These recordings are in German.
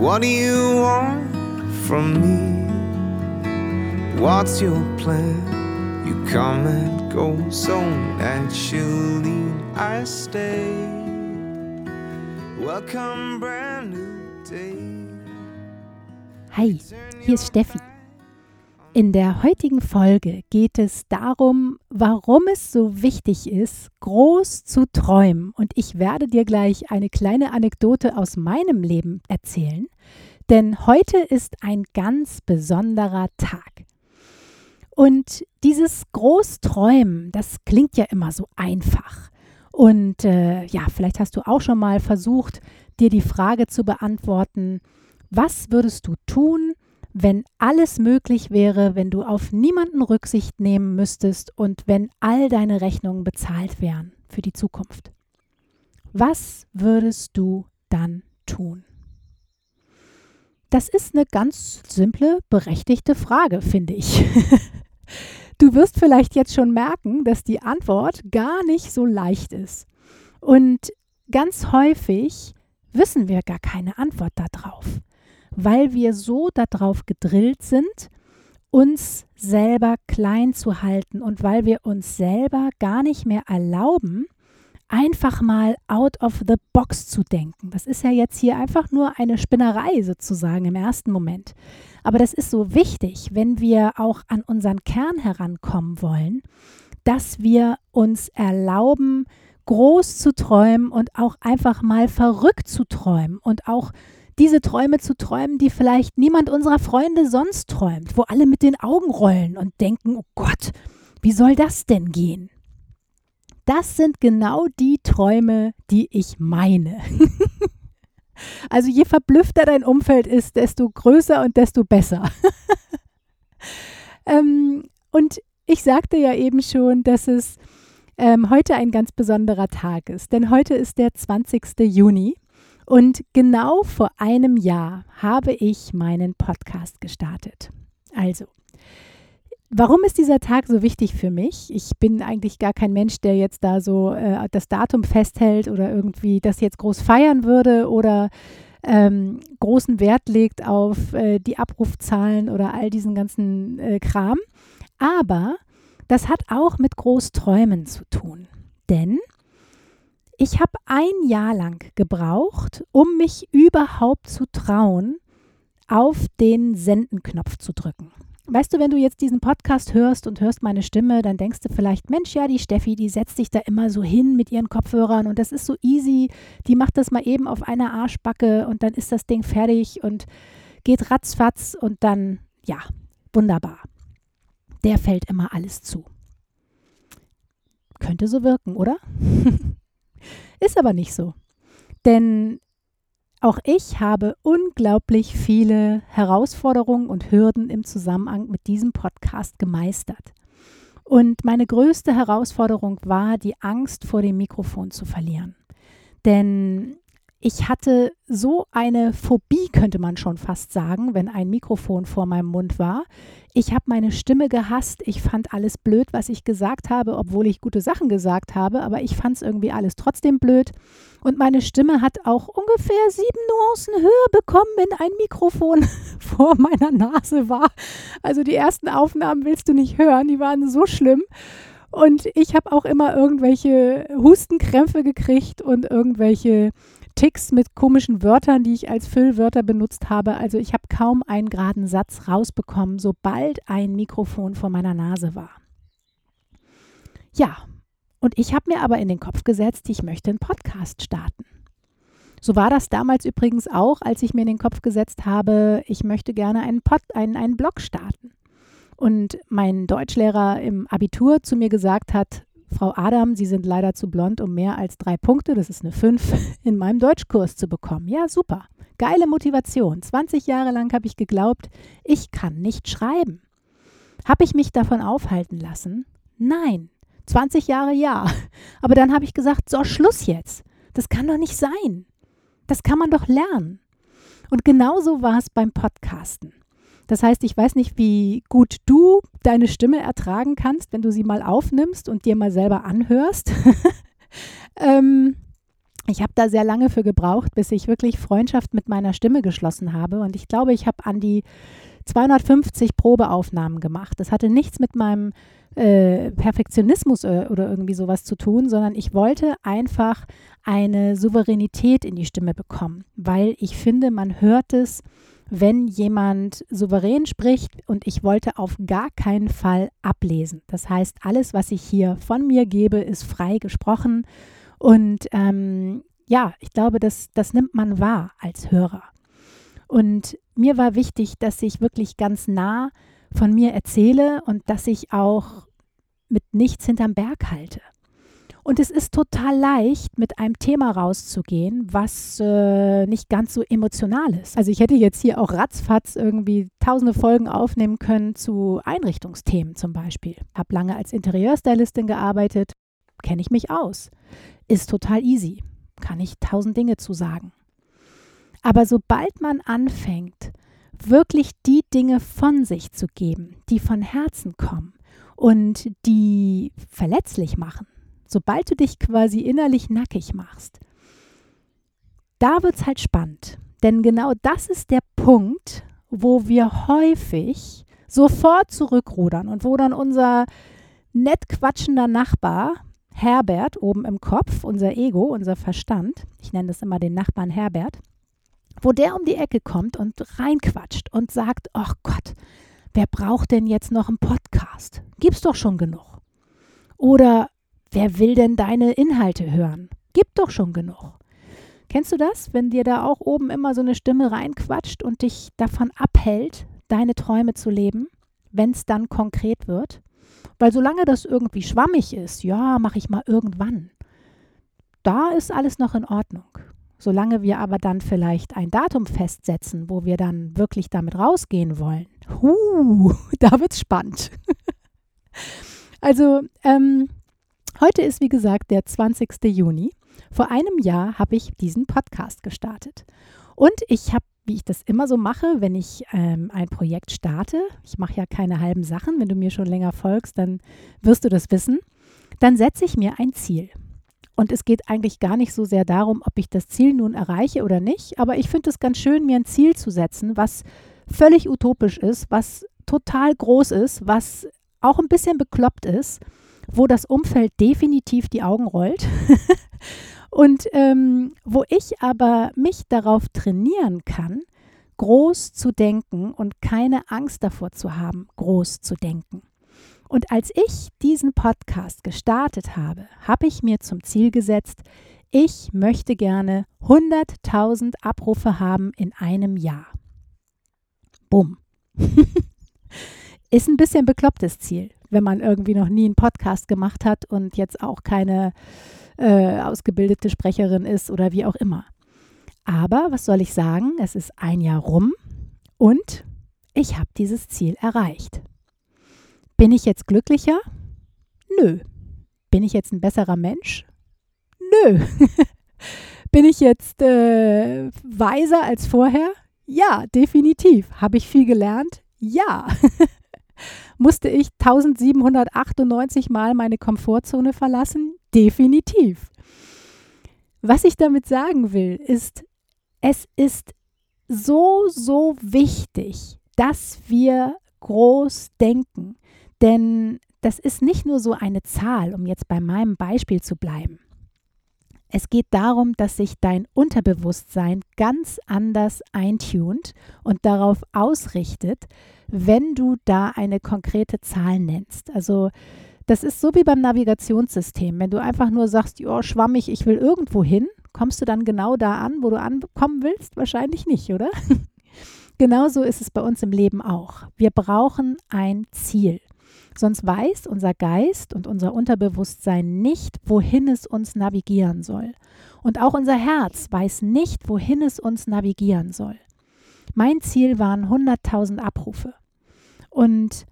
What do you want from me? What's your plan? You come and go so naturally. I stay. Welcome, brand new day. Hi, hier ist Steffi. In der heutigen Folge geht es darum, warum es so wichtig ist, groß zu träumen. Und ich werde dir gleich eine kleine Anekdote aus meinem Leben erzählen. Denn heute ist ein ganz besonderer Tag. Und dieses Großträumen, das klingt ja immer so einfach. Und äh, ja, vielleicht hast du auch schon mal versucht, dir die Frage zu beantworten, was würdest du tun, wenn alles möglich wäre, wenn du auf niemanden Rücksicht nehmen müsstest und wenn all deine Rechnungen bezahlt wären für die Zukunft? Was würdest du dann tun? Das ist eine ganz simple, berechtigte Frage, finde ich. Du wirst vielleicht jetzt schon merken, dass die Antwort gar nicht so leicht ist. Und ganz häufig wissen wir gar keine Antwort darauf weil wir so darauf gedrillt sind, uns selber klein zu halten und weil wir uns selber gar nicht mehr erlauben, einfach mal out of the box zu denken. Das ist ja jetzt hier einfach nur eine Spinnerei sozusagen im ersten Moment. Aber das ist so wichtig, wenn wir auch an unseren Kern herankommen wollen, dass wir uns erlauben, groß zu träumen und auch einfach mal verrückt zu träumen und auch diese Träume zu träumen, die vielleicht niemand unserer Freunde sonst träumt, wo alle mit den Augen rollen und denken, oh Gott, wie soll das denn gehen? Das sind genau die Träume, die ich meine. also je verblüffter dein Umfeld ist, desto größer und desto besser. ähm, und ich sagte ja eben schon, dass es ähm, heute ein ganz besonderer Tag ist, denn heute ist der 20. Juni und genau vor einem Jahr habe ich meinen Podcast gestartet. Also, Warum ist dieser Tag so wichtig für mich? Ich bin eigentlich gar kein Mensch, der jetzt da so äh, das Datum festhält oder irgendwie das jetzt groß feiern würde oder ähm, großen Wert legt auf äh, die Abrufzahlen oder all diesen ganzen äh, Kram. Aber das hat auch mit Großträumen zu tun. Denn ich habe ein Jahr lang gebraucht, um mich überhaupt zu trauen, auf den Sendenknopf zu drücken. Weißt du, wenn du jetzt diesen Podcast hörst und hörst meine Stimme, dann denkst du vielleicht, Mensch, ja, die Steffi, die setzt sich da immer so hin mit ihren Kopfhörern und das ist so easy. Die macht das mal eben auf einer Arschbacke und dann ist das Ding fertig und geht ratzfatz und dann, ja, wunderbar. Der fällt immer alles zu. Könnte so wirken, oder? Ist aber nicht so. Denn auch ich habe unglaublich viele Herausforderungen und Hürden im Zusammenhang mit diesem Podcast gemeistert. Und meine größte Herausforderung war, die Angst vor dem Mikrofon zu verlieren. Denn ich hatte so eine Phobie, könnte man schon fast sagen, wenn ein Mikrofon vor meinem Mund war. Ich habe meine Stimme gehasst. Ich fand alles blöd, was ich gesagt habe, obwohl ich gute Sachen gesagt habe, aber ich fand es irgendwie alles trotzdem blöd. Und meine Stimme hat auch ungefähr sieben Nuancen höher bekommen, wenn ein Mikrofon vor meiner Nase war. Also die ersten Aufnahmen willst du nicht hören, die waren so schlimm. Und ich habe auch immer irgendwelche Hustenkrämpfe gekriegt und irgendwelche Ticks mit komischen Wörtern, die ich als Füllwörter benutzt habe. Also ich habe kaum einen geraden Satz rausbekommen, sobald ein Mikrofon vor meiner Nase war. Ja, und ich habe mir aber in den Kopf gesetzt, ich möchte einen Podcast starten. So war das damals übrigens auch, als ich mir in den Kopf gesetzt habe, ich möchte gerne einen, Pod, einen, einen Blog starten. Und mein Deutschlehrer im Abitur zu mir gesagt hat, Frau Adam, Sie sind leider zu blond, um mehr als drei Punkte, das ist eine 5, in meinem Deutschkurs zu bekommen. Ja, super. Geile Motivation. 20 Jahre lang habe ich geglaubt, ich kann nicht schreiben. Habe ich mich davon aufhalten lassen? Nein. 20 Jahre ja. Aber dann habe ich gesagt, so, Schluss jetzt. Das kann doch nicht sein. Das kann man doch lernen. Und genauso war es beim Podcasten. Das heißt, ich weiß nicht, wie gut du deine Stimme ertragen kannst, wenn du sie mal aufnimmst und dir mal selber anhörst. ähm, ich habe da sehr lange für gebraucht, bis ich wirklich Freundschaft mit meiner Stimme geschlossen habe. Und ich glaube, ich habe an die 250 Probeaufnahmen gemacht. Das hatte nichts mit meinem äh, Perfektionismus äh, oder irgendwie sowas zu tun, sondern ich wollte einfach eine Souveränität in die Stimme bekommen, weil ich finde, man hört es wenn jemand souverän spricht und ich wollte auf gar keinen Fall ablesen. Das heißt, alles, was ich hier von mir gebe, ist frei gesprochen. Und ähm, ja, ich glaube, das, das nimmt man wahr als Hörer. Und mir war wichtig, dass ich wirklich ganz nah von mir erzähle und dass ich auch mit nichts hinterm Berg halte. Und es ist total leicht, mit einem Thema rauszugehen, was äh, nicht ganz so emotional ist. Also ich hätte jetzt hier auch ratzfatz irgendwie tausende Folgen aufnehmen können zu Einrichtungsthemen zum Beispiel. Habe lange als Interieurstylistin gearbeitet, kenne ich mich aus. Ist total easy, kann ich tausend Dinge zu sagen. Aber sobald man anfängt, wirklich die Dinge von sich zu geben, die von Herzen kommen und die verletzlich machen, sobald du dich quasi innerlich nackig machst, da wird es halt spannend. Denn genau das ist der Punkt, wo wir häufig sofort zurückrudern und wo dann unser nett quatschender Nachbar Herbert oben im Kopf, unser Ego, unser Verstand, ich nenne das immer den Nachbarn Herbert, wo der um die Ecke kommt und reinquatscht und sagt, ach Gott, wer braucht denn jetzt noch einen Podcast? Gibt's doch schon genug. Oder Wer will denn deine Inhalte hören? Gibt doch schon genug. Kennst du das, wenn dir da auch oben immer so eine Stimme reinquatscht und dich davon abhält, deine Träume zu leben, wenn es dann konkret wird? Weil solange das irgendwie schwammig ist, ja, mache ich mal irgendwann, da ist alles noch in Ordnung. Solange wir aber dann vielleicht ein Datum festsetzen, wo wir dann wirklich damit rausgehen wollen, huh, da wird's spannend. also, ähm, Heute ist, wie gesagt, der 20. Juni. Vor einem Jahr habe ich diesen Podcast gestartet. Und ich habe, wie ich das immer so mache, wenn ich ähm, ein Projekt starte, ich mache ja keine halben Sachen, wenn du mir schon länger folgst, dann wirst du das wissen, dann setze ich mir ein Ziel. Und es geht eigentlich gar nicht so sehr darum, ob ich das Ziel nun erreiche oder nicht, aber ich finde es ganz schön, mir ein Ziel zu setzen, was völlig utopisch ist, was total groß ist, was auch ein bisschen bekloppt ist wo das Umfeld definitiv die Augen rollt und ähm, wo ich aber mich darauf trainieren kann, groß zu denken und keine Angst davor zu haben, groß zu denken. Und als ich diesen Podcast gestartet habe, habe ich mir zum Ziel gesetzt, ich möchte gerne 100.000 Abrufe haben in einem Jahr. Bumm. Ist ein bisschen beklopptes Ziel wenn man irgendwie noch nie einen Podcast gemacht hat und jetzt auch keine äh, ausgebildete Sprecherin ist oder wie auch immer. Aber was soll ich sagen? Es ist ein Jahr rum und ich habe dieses Ziel erreicht. Bin ich jetzt glücklicher? Nö. Bin ich jetzt ein besserer Mensch? Nö. Bin ich jetzt äh, weiser als vorher? Ja, definitiv. Habe ich viel gelernt? Ja. Musste ich 1798 Mal meine Komfortzone verlassen? Definitiv. Was ich damit sagen will, ist, es ist so, so wichtig, dass wir groß denken. Denn das ist nicht nur so eine Zahl, um jetzt bei meinem Beispiel zu bleiben. Es geht darum, dass sich dein Unterbewusstsein ganz anders eintunt und darauf ausrichtet, wenn du da eine konkrete Zahl nennst. Also das ist so wie beim Navigationssystem. Wenn du einfach nur sagst, ja, schwammig, ich will irgendwo hin, kommst du dann genau da an, wo du ankommen willst? Wahrscheinlich nicht, oder? Genauso ist es bei uns im Leben auch. Wir brauchen ein Ziel. Sonst weiß unser Geist und unser Unterbewusstsein nicht, wohin es uns navigieren soll. Und auch unser Herz weiß nicht, wohin es uns navigieren soll. Mein Ziel waren 100.000 Abrufe. Und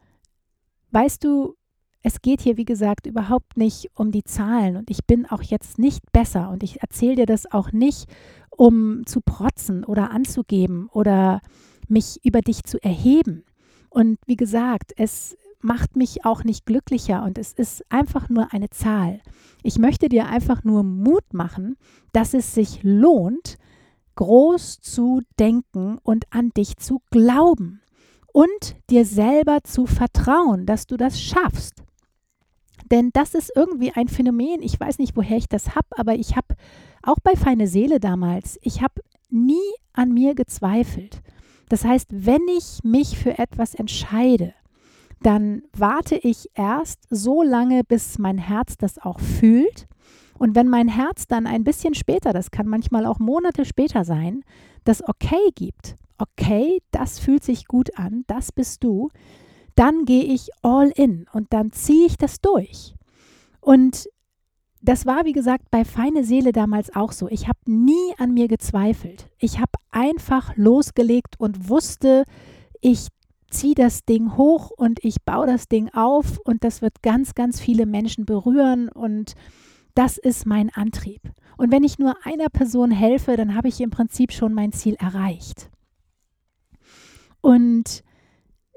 weißt du, es geht hier, wie gesagt, überhaupt nicht um die Zahlen und ich bin auch jetzt nicht besser und ich erzähle dir das auch nicht, um zu protzen oder anzugeben oder mich über dich zu erheben. Und wie gesagt, es macht mich auch nicht glücklicher und es ist einfach nur eine Zahl. Ich möchte dir einfach nur Mut machen, dass es sich lohnt, groß zu denken und an dich zu glauben und dir selber zu vertrauen, dass du das schaffst. Denn das ist irgendwie ein Phänomen, ich weiß nicht, woher ich das habe, aber ich habe auch bei Feine Seele damals, ich habe nie an mir gezweifelt. Das heißt, wenn ich mich für etwas entscheide, dann warte ich erst so lange, bis mein Herz das auch fühlt. Und wenn mein Herz dann ein bisschen später, das kann manchmal auch Monate später sein, das Okay gibt, okay, das fühlt sich gut an, das bist du, dann gehe ich all in und dann ziehe ich das durch. Und das war, wie gesagt, bei Feine Seele damals auch so. Ich habe nie an mir gezweifelt. Ich habe einfach losgelegt und wusste, ich ziehe das Ding hoch und ich baue das Ding auf und das wird ganz, ganz viele Menschen berühren und das ist mein Antrieb. Und wenn ich nur einer Person helfe, dann habe ich im Prinzip schon mein Ziel erreicht. Und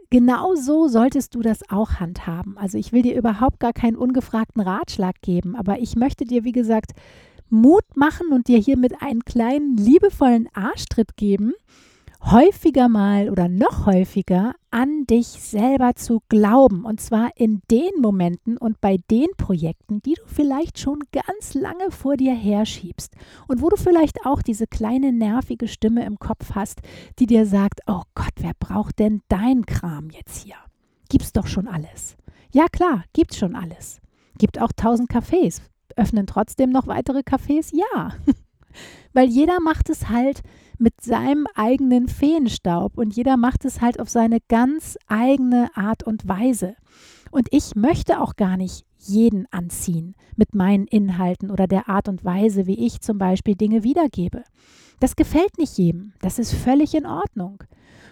genau so solltest du das auch handhaben. Also ich will dir überhaupt gar keinen ungefragten Ratschlag geben, aber ich möchte dir, wie gesagt, Mut machen und dir hiermit einen kleinen liebevollen Arschtritt geben, häufiger mal oder noch häufiger an dich selber zu glauben. Und zwar in den Momenten und bei den Projekten, die du vielleicht schon ganz lange vor dir herschiebst. Und wo du vielleicht auch diese kleine nervige Stimme im Kopf hast, die dir sagt, oh Gott, wer braucht denn dein Kram jetzt hier? Gibt's doch schon alles. Ja klar, gibt's schon alles. Gibt auch tausend Cafés. Öffnen trotzdem noch weitere Cafés? Ja. Weil jeder macht es halt mit seinem eigenen Feenstaub und jeder macht es halt auf seine ganz eigene Art und Weise. Und ich möchte auch gar nicht jeden anziehen mit meinen Inhalten oder der Art und Weise, wie ich zum Beispiel Dinge wiedergebe. Das gefällt nicht jedem. Das ist völlig in Ordnung.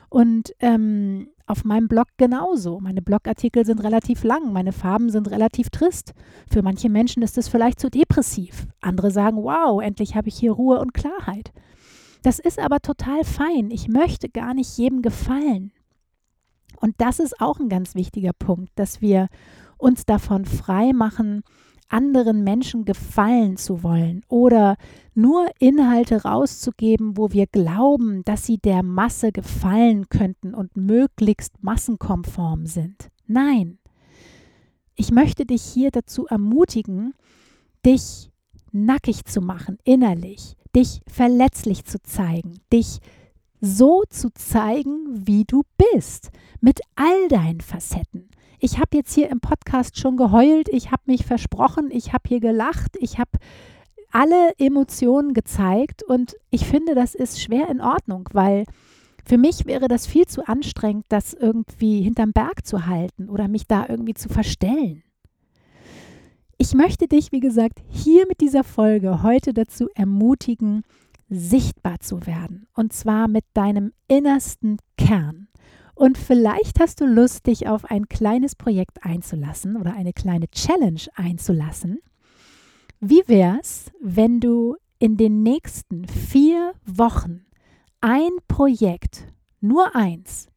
Und ähm, auf meinem Blog genauso. Meine Blogartikel sind relativ lang, meine Farben sind relativ trist. Für manche Menschen ist es vielleicht zu depressiv. Andere sagen, wow, endlich habe ich hier Ruhe und Klarheit. Das ist aber total fein. Ich möchte gar nicht jedem gefallen. Und das ist auch ein ganz wichtiger Punkt, dass wir uns davon frei machen, anderen Menschen gefallen zu wollen oder nur Inhalte rauszugeben, wo wir glauben, dass sie der Masse gefallen könnten und möglichst massenkonform sind. Nein, ich möchte dich hier dazu ermutigen, dich nackig zu machen innerlich, dich verletzlich zu zeigen, dich so zu zeigen, wie du bist, mit all deinen Facetten. Ich habe jetzt hier im Podcast schon geheult, ich habe mich versprochen, ich habe hier gelacht, ich habe alle Emotionen gezeigt und ich finde, das ist schwer in Ordnung, weil für mich wäre das viel zu anstrengend, das irgendwie hinterm Berg zu halten oder mich da irgendwie zu verstellen. Ich möchte dich, wie gesagt, hier mit dieser Folge heute dazu ermutigen, sichtbar zu werden. Und zwar mit deinem innersten Kern. Und vielleicht hast du Lust, dich auf ein kleines Projekt einzulassen oder eine kleine Challenge einzulassen. Wie wär's, wenn du in den nächsten vier Wochen ein Projekt, nur eins,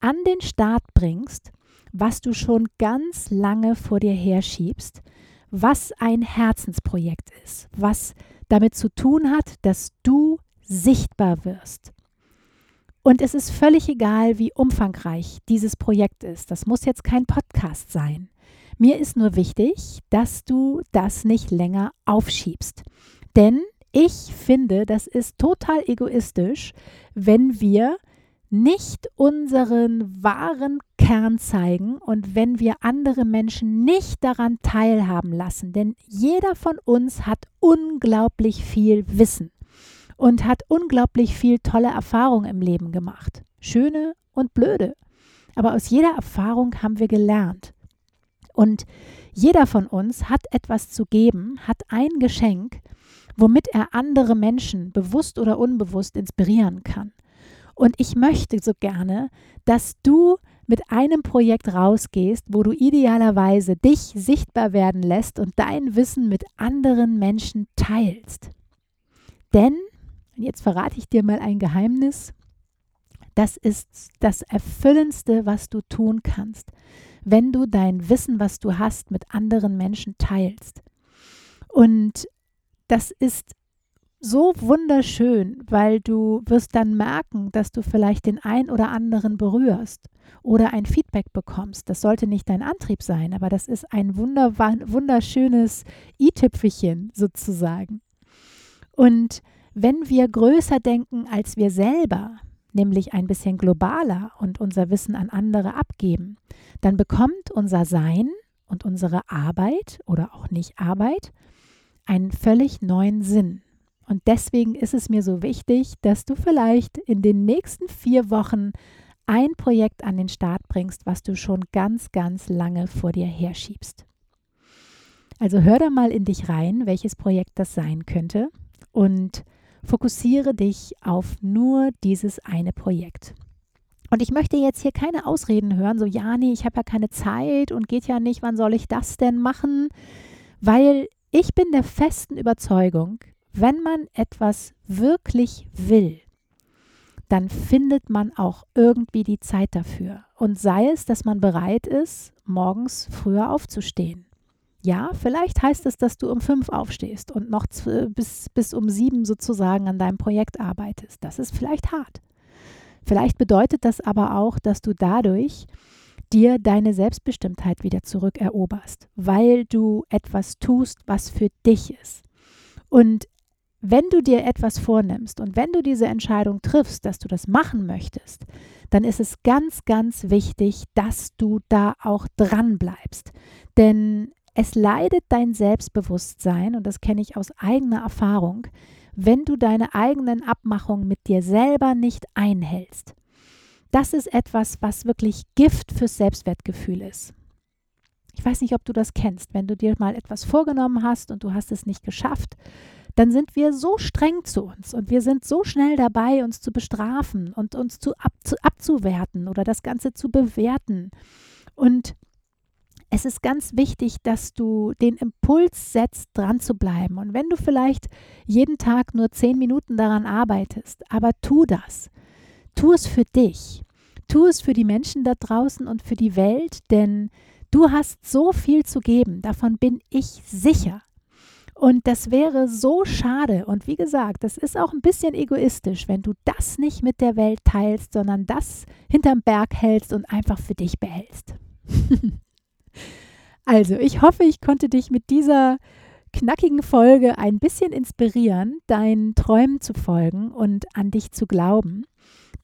an den Start bringst, was du schon ganz lange vor dir herschiebst, was ein Herzensprojekt ist, was damit zu tun hat, dass du sichtbar wirst. Und es ist völlig egal, wie umfangreich dieses Projekt ist. Das muss jetzt kein Podcast sein. Mir ist nur wichtig, dass du das nicht länger aufschiebst. Denn ich finde, das ist total egoistisch, wenn wir nicht unseren wahren Kern zeigen und wenn wir andere Menschen nicht daran teilhaben lassen. Denn jeder von uns hat unglaublich viel Wissen und hat unglaublich viel tolle Erfahrungen im Leben gemacht. Schöne und blöde. Aber aus jeder Erfahrung haben wir gelernt. Und jeder von uns hat etwas zu geben, hat ein Geschenk, womit er andere Menschen bewusst oder unbewusst inspirieren kann. Und ich möchte so gerne, dass du mit einem Projekt rausgehst, wo du idealerweise dich sichtbar werden lässt und dein Wissen mit anderen Menschen teilst. Denn, und jetzt verrate ich dir mal ein Geheimnis, das ist das Erfüllendste, was du tun kannst, wenn du dein Wissen, was du hast, mit anderen Menschen teilst. Und das ist so wunderschön, weil du wirst dann merken, dass du vielleicht den ein oder anderen berührst oder ein Feedback bekommst. Das sollte nicht dein Antrieb sein, aber das ist ein wunderschönes i-Tüpfelchen sozusagen. Und wenn wir größer denken als wir selber, nämlich ein bisschen globaler und unser Wissen an andere abgeben, dann bekommt unser Sein und unsere Arbeit oder auch nicht Arbeit einen völlig neuen Sinn. Und deswegen ist es mir so wichtig, dass du vielleicht in den nächsten vier Wochen ein Projekt an den Start bringst, was du schon ganz, ganz lange vor dir herschiebst. Also hör da mal in dich rein, welches Projekt das sein könnte und fokussiere dich auf nur dieses eine Projekt. Und ich möchte jetzt hier keine Ausreden hören, so ja, nee, ich habe ja keine Zeit und geht ja nicht, wann soll ich das denn machen? Weil ich bin der festen Überzeugung, wenn man etwas wirklich will, dann findet man auch irgendwie die Zeit dafür. Und sei es, dass man bereit ist, morgens früher aufzustehen. Ja, vielleicht heißt es, dass du um fünf aufstehst und noch bis, bis um sieben sozusagen an deinem Projekt arbeitest. Das ist vielleicht hart. Vielleicht bedeutet das aber auch, dass du dadurch dir deine Selbstbestimmtheit wieder zurückeroberst, weil du etwas tust, was für dich ist. Und wenn du dir etwas vornimmst und wenn du diese Entscheidung triffst, dass du das machen möchtest, dann ist es ganz, ganz wichtig, dass du da auch dran bleibst. Denn es leidet dein Selbstbewusstsein, und das kenne ich aus eigener Erfahrung, wenn du deine eigenen Abmachungen mit dir selber nicht einhältst. Das ist etwas, was wirklich Gift fürs Selbstwertgefühl ist. Ich weiß nicht, ob du das kennst, wenn du dir mal etwas vorgenommen hast und du hast es nicht geschafft, dann sind wir so streng zu uns und wir sind so schnell dabei, uns zu bestrafen und uns zu, ab, zu abzuwerten oder das Ganze zu bewerten. Und es ist ganz wichtig, dass du den Impuls setzt, dran zu bleiben. Und wenn du vielleicht jeden Tag nur zehn Minuten daran arbeitest, aber tu das. Tu es für dich. Tu es für die Menschen da draußen und für die Welt, denn du hast so viel zu geben. Davon bin ich sicher. Und das wäre so schade. Und wie gesagt, das ist auch ein bisschen egoistisch, wenn du das nicht mit der Welt teilst, sondern das hinterm Berg hältst und einfach für dich behältst. also, ich hoffe, ich konnte dich mit dieser knackigen Folge ein bisschen inspirieren, deinen Träumen zu folgen und an dich zu glauben.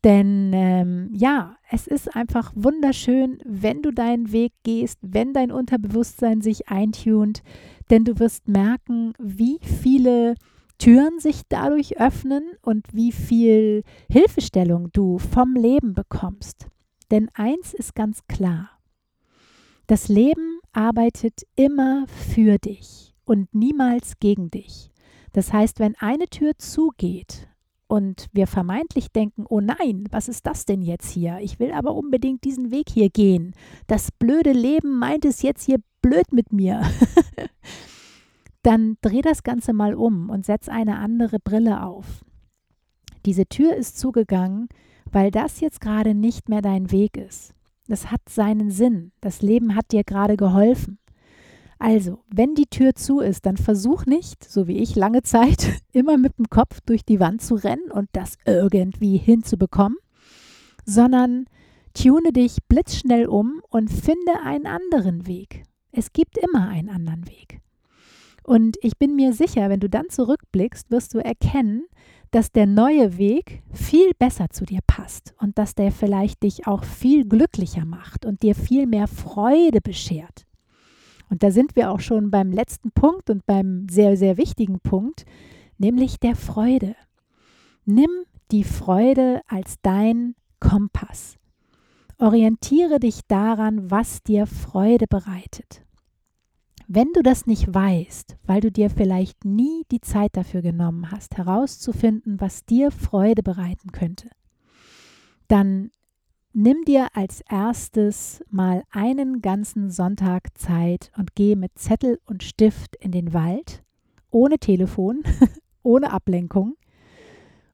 Denn ähm, ja, es ist einfach wunderschön, wenn du deinen Weg gehst, wenn dein Unterbewusstsein sich eintunt, denn du wirst merken, wie viele Türen sich dadurch öffnen und wie viel Hilfestellung du vom Leben bekommst. Denn eins ist ganz klar, das Leben arbeitet immer für dich und niemals gegen dich. Das heißt, wenn eine Tür zugeht, und wir vermeintlich denken, oh nein, was ist das denn jetzt hier? Ich will aber unbedingt diesen Weg hier gehen. Das blöde Leben meint es jetzt hier blöd mit mir. Dann dreh das Ganze mal um und setz eine andere Brille auf. Diese Tür ist zugegangen, weil das jetzt gerade nicht mehr dein Weg ist. Das hat seinen Sinn. Das Leben hat dir gerade geholfen. Also, wenn die Tür zu ist, dann versuch nicht, so wie ich lange Zeit, immer mit dem Kopf durch die Wand zu rennen und das irgendwie hinzubekommen, sondern tune dich blitzschnell um und finde einen anderen Weg. Es gibt immer einen anderen Weg. Und ich bin mir sicher, wenn du dann zurückblickst, wirst du erkennen, dass der neue Weg viel besser zu dir passt und dass der vielleicht dich auch viel glücklicher macht und dir viel mehr Freude beschert. Und da sind wir auch schon beim letzten Punkt und beim sehr, sehr wichtigen Punkt, nämlich der Freude. Nimm die Freude als dein Kompass. Orientiere dich daran, was dir Freude bereitet. Wenn du das nicht weißt, weil du dir vielleicht nie die Zeit dafür genommen hast, herauszufinden, was dir Freude bereiten könnte, dann nimm dir als erstes mal einen ganzen Sonntag Zeit und geh mit Zettel und Stift in den Wald, ohne Telefon, ohne Ablenkung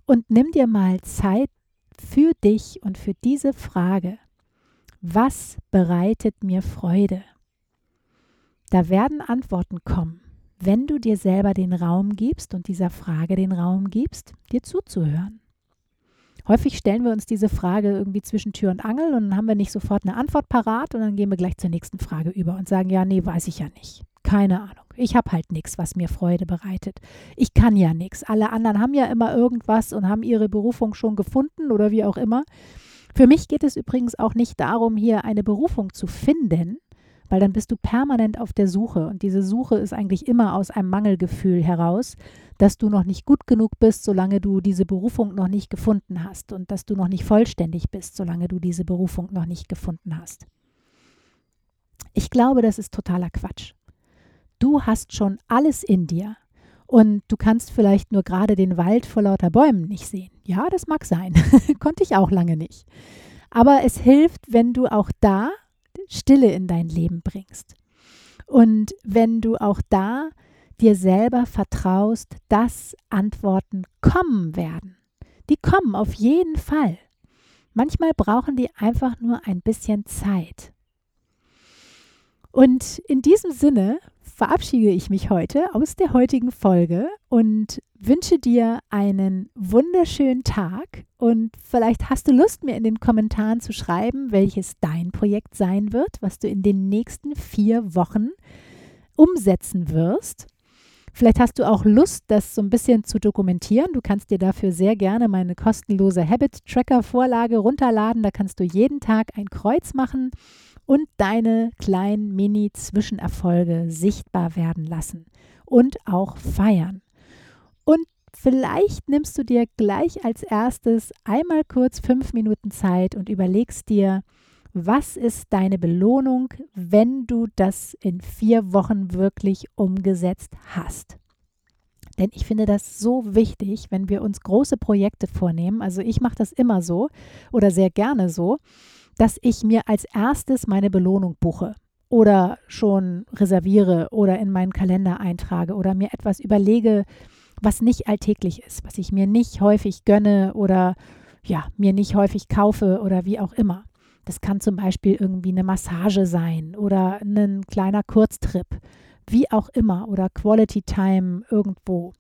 und nimm dir mal Zeit für dich und für diese Frage. Was bereitet mir Freude? Da werden Antworten kommen, wenn du dir selber den Raum gibst und dieser Frage den Raum gibst, dir zuzuhören. Häufig stellen wir uns diese Frage irgendwie zwischen Tür und Angel und dann haben wir nicht sofort eine Antwort parat und dann gehen wir gleich zur nächsten Frage über und sagen, ja, nee, weiß ich ja nicht. Keine Ahnung. Ich habe halt nichts, was mir Freude bereitet. Ich kann ja nichts. Alle anderen haben ja immer irgendwas und haben ihre Berufung schon gefunden oder wie auch immer. Für mich geht es übrigens auch nicht darum, hier eine Berufung zu finden, weil dann bist du permanent auf der Suche und diese Suche ist eigentlich immer aus einem Mangelgefühl heraus, dass du noch nicht gut genug bist, solange du diese Berufung noch nicht gefunden hast und dass du noch nicht vollständig bist, solange du diese Berufung noch nicht gefunden hast. Ich glaube, das ist totaler Quatsch. Du hast schon alles in dir und du kannst vielleicht nur gerade den Wald vor lauter Bäumen nicht sehen. Ja, das mag sein. Konnte ich auch lange nicht. Aber es hilft, wenn du auch da Stille in dein Leben bringst. Und wenn du auch da dir selber vertraust, dass Antworten kommen werden. Die kommen auf jeden Fall. Manchmal brauchen die einfach nur ein bisschen Zeit. Und in diesem Sinne verabschiede ich mich heute aus der heutigen Folge und wünsche dir einen wunderschönen Tag und vielleicht hast du Lust, mir in den Kommentaren zu schreiben, welches dein Projekt sein wird, was du in den nächsten vier Wochen umsetzen wirst. Vielleicht hast du auch Lust, das so ein bisschen zu dokumentieren. Du kannst dir dafür sehr gerne meine kostenlose Habit Tracker Vorlage runterladen. Da kannst du jeden Tag ein Kreuz machen und deine kleinen Mini-Zwischenerfolge sichtbar werden lassen und auch feiern. Und vielleicht nimmst du dir gleich als erstes einmal kurz fünf Minuten Zeit und überlegst dir, was ist deine Belohnung, wenn du das in vier Wochen wirklich umgesetzt hast? Denn ich finde das so wichtig, wenn wir uns große Projekte vornehmen. Also ich mache das immer so oder sehr gerne so, dass ich mir als erstes meine Belohnung buche oder schon reserviere oder in meinen Kalender eintrage oder mir etwas überlege, was nicht alltäglich ist, was ich mir nicht häufig gönne oder ja, mir nicht häufig kaufe oder wie auch immer. Das kann zum Beispiel irgendwie eine Massage sein oder ein kleiner Kurztrip, wie auch immer, oder Quality Time irgendwo.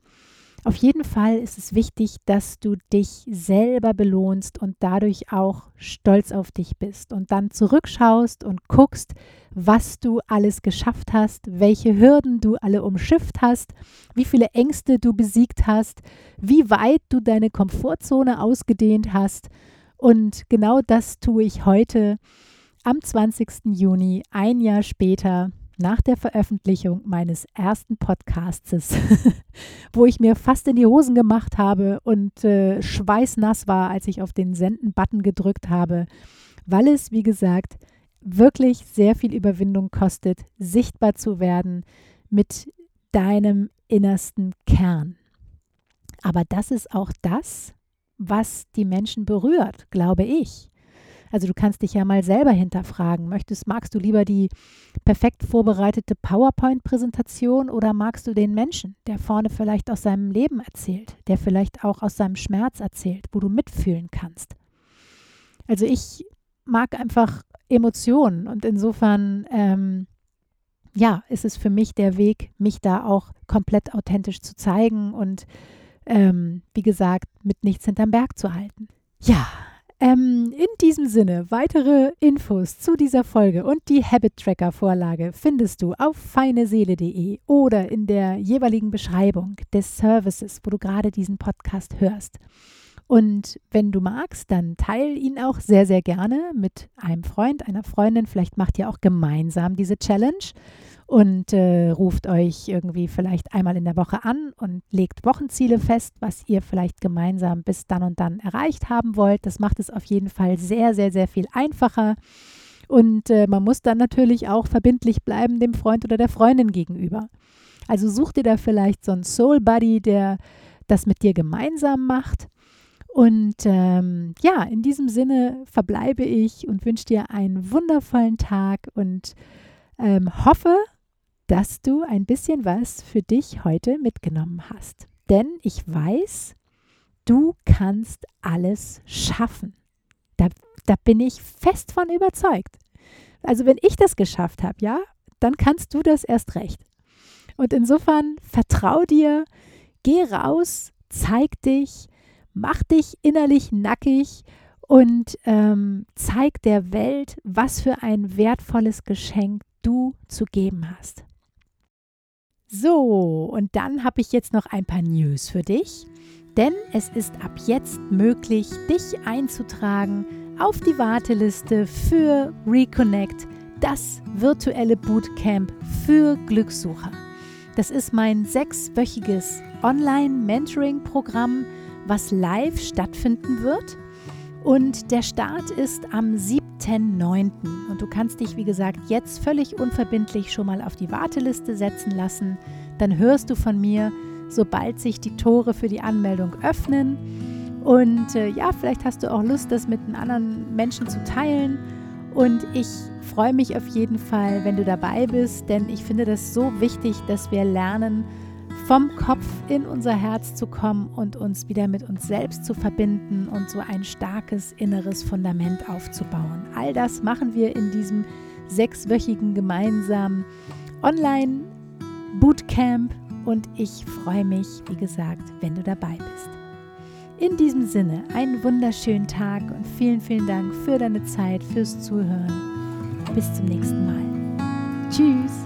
Auf jeden Fall ist es wichtig, dass du dich selber belohnst und dadurch auch stolz auf dich bist und dann zurückschaust und guckst, was du alles geschafft hast, welche Hürden du alle umschifft hast, wie viele Ängste du besiegt hast, wie weit du deine Komfortzone ausgedehnt hast. Und genau das tue ich heute am 20. Juni, ein Jahr später, nach der Veröffentlichung meines ersten Podcastes, wo ich mir fast in die Hosen gemacht habe und äh, schweißnass war, als ich auf den Senden-Button gedrückt habe, weil es, wie gesagt, wirklich sehr viel Überwindung kostet, sichtbar zu werden mit deinem innersten Kern. Aber das ist auch das, was die Menschen berührt, glaube ich. Also du kannst dich ja mal selber hinterfragen. Möchtest, magst du lieber die perfekt vorbereitete PowerPoint-Präsentation oder magst du den Menschen, der vorne vielleicht aus seinem Leben erzählt, der vielleicht auch aus seinem Schmerz erzählt, wo du mitfühlen kannst? Also ich mag einfach Emotionen und insofern ähm, ja, ist es für mich der Weg, mich da auch komplett authentisch zu zeigen und ähm, wie gesagt, mit nichts hinterm Berg zu halten. Ja, ähm, in diesem Sinne, weitere Infos zu dieser Folge und die Habit Tracker Vorlage findest du auf feineseele.de oder in der jeweiligen Beschreibung des Services, wo du gerade diesen Podcast hörst. Und wenn du magst, dann teile ihn auch sehr, sehr gerne mit einem Freund, einer Freundin. Vielleicht macht ihr auch gemeinsam diese Challenge und äh, ruft euch irgendwie vielleicht einmal in der Woche an und legt Wochenziele fest, was ihr vielleicht gemeinsam bis dann und dann erreicht haben wollt. Das macht es auf jeden Fall sehr, sehr, sehr viel einfacher. Und äh, man muss dann natürlich auch verbindlich bleiben dem Freund oder der Freundin gegenüber. Also such dir da vielleicht so einen Soul Buddy, der das mit dir gemeinsam macht. Und ähm, ja, in diesem Sinne verbleibe ich und wünsche dir einen wundervollen Tag und ähm, hoffe, dass du ein bisschen was für dich heute mitgenommen hast. Denn ich weiß, du kannst alles schaffen. Da, da bin ich fest von überzeugt. Also wenn ich das geschafft habe, ja, dann kannst du das erst recht. Und insofern vertrau dir, geh raus, zeig dich, mach dich innerlich nackig und ähm, zeig der Welt, was für ein wertvolles Geschenk du zu geben hast. So, und dann habe ich jetzt noch ein paar News für dich, denn es ist ab jetzt möglich, dich einzutragen auf die Warteliste für Reconnect, das virtuelle Bootcamp für Glückssucher. Das ist mein sechswöchiges Online-Mentoring-Programm, was live stattfinden wird. Und der Start ist am 7.9. Und du kannst dich, wie gesagt, jetzt völlig unverbindlich schon mal auf die Warteliste setzen lassen. Dann hörst du von mir, sobald sich die Tore für die Anmeldung öffnen. Und äh, ja, vielleicht hast du auch Lust, das mit anderen Menschen zu teilen. Und ich freue mich auf jeden Fall, wenn du dabei bist, denn ich finde das so wichtig, dass wir lernen, vom Kopf in unser Herz zu kommen und uns wieder mit uns selbst zu verbinden und so ein starkes inneres Fundament aufzubauen. All das machen wir in diesem sechswöchigen gemeinsamen Online-Bootcamp und ich freue mich, wie gesagt, wenn du dabei bist. In diesem Sinne, einen wunderschönen Tag und vielen, vielen Dank für deine Zeit, fürs Zuhören. Bis zum nächsten Mal. Tschüss.